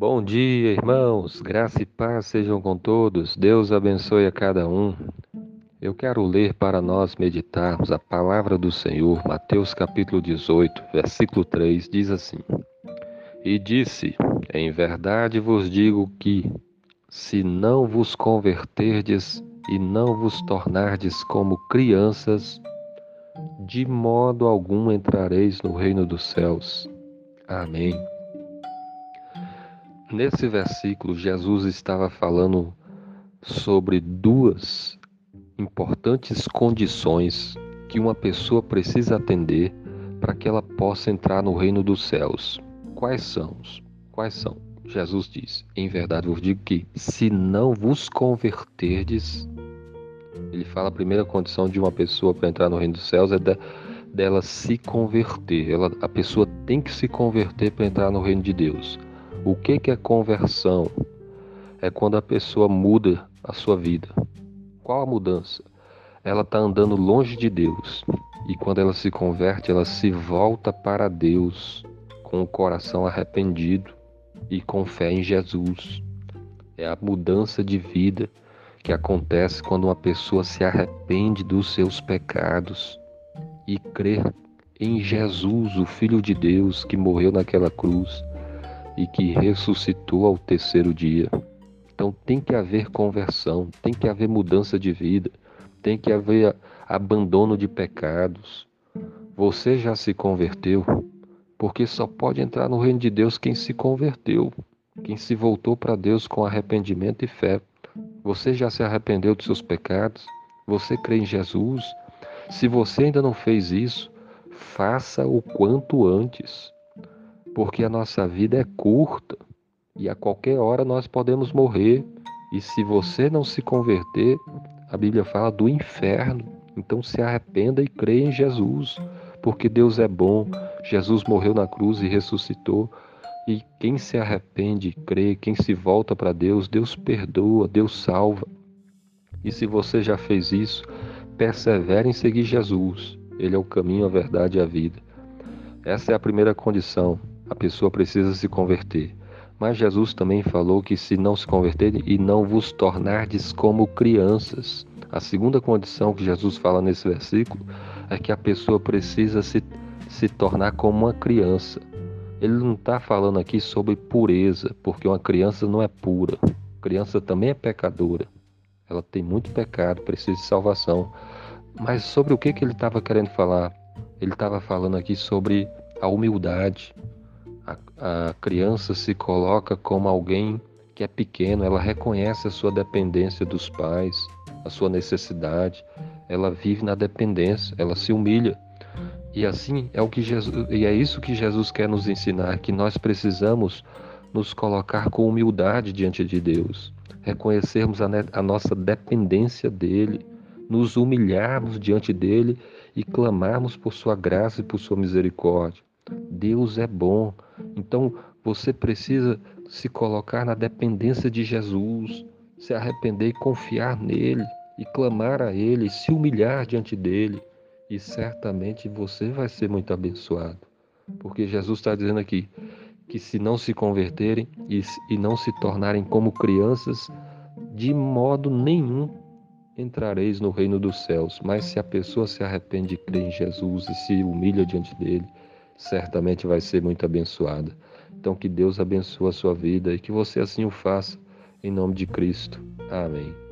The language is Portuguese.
Bom dia, irmãos. Graça e paz sejam com todos. Deus abençoe a cada um. Eu quero ler para nós meditarmos a palavra do Senhor, Mateus capítulo 18, versículo 3, diz assim: E disse: Em verdade vos digo que, se não vos converterdes e não vos tornardes como crianças, de modo algum entrareis no reino dos céus. Amém. Nesse versículo, Jesus estava falando sobre duas importantes condições que uma pessoa precisa atender para que ela possa entrar no reino dos céus. Quais são? Quais são? Jesus diz: Em verdade vos digo que, se não vos converterdes, ele fala a primeira condição de uma pessoa para entrar no reino dos céus é de, dela se converter. Ela, a pessoa tem que se converter para entrar no reino de Deus. O que, que é conversão? É quando a pessoa muda a sua vida. Qual a mudança? Ela está andando longe de Deus. E quando ela se converte, ela se volta para Deus com o coração arrependido e com fé em Jesus. É a mudança de vida que acontece quando uma pessoa se arrepende dos seus pecados e crê em Jesus, o Filho de Deus que morreu naquela cruz e que ressuscitou ao terceiro dia. Então tem que haver conversão, tem que haver mudança de vida, tem que haver abandono de pecados. Você já se converteu? Porque só pode entrar no reino de Deus quem se converteu, quem se voltou para Deus com arrependimento e fé. Você já se arrependeu dos seus pecados? Você crê em Jesus? Se você ainda não fez isso, faça o quanto antes porque a nossa vida é curta e a qualquer hora nós podemos morrer. E se você não se converter, a Bíblia fala do inferno. Então se arrependa e creia em Jesus, porque Deus é bom. Jesus morreu na cruz e ressuscitou. E quem se arrepende crê, quem se volta para Deus, Deus perdoa, Deus salva. E se você já fez isso, persevere em seguir Jesus. Ele é o caminho, a verdade e a vida. Essa é a primeira condição a pessoa precisa se converter. Mas Jesus também falou que se não se converterem e não vos tornardes como crianças. A segunda condição que Jesus fala nesse versículo é que a pessoa precisa se, se tornar como uma criança. Ele não está falando aqui sobre pureza, porque uma criança não é pura. Criança também é pecadora. Ela tem muito pecado, precisa de salvação. Mas sobre o que, que ele estava querendo falar? Ele estava falando aqui sobre a humildade, a, a criança se coloca como alguém que é pequeno, ela reconhece a sua dependência dos pais, a sua necessidade, ela vive na dependência, ela se humilha. E assim é o que Jesus, e é isso que Jesus quer nos ensinar, que nós precisamos nos colocar com humildade diante de Deus, reconhecermos a, a nossa dependência dele, nos humilharmos diante dele e clamarmos por sua graça e por sua misericórdia. Deus é bom. Então você precisa se colocar na dependência de Jesus, se arrepender e confiar nele, e clamar a ele, se humilhar diante dele, e certamente você vai ser muito abençoado. Porque Jesus está dizendo aqui que se não se converterem e, e não se tornarem como crianças, de modo nenhum entrareis no reino dos céus. Mas se a pessoa se arrepende e crê em Jesus e se humilha diante dele, certamente vai ser muito abençoada. Então que Deus abençoe a sua vida e que você assim o faça, em nome de Cristo. Amém.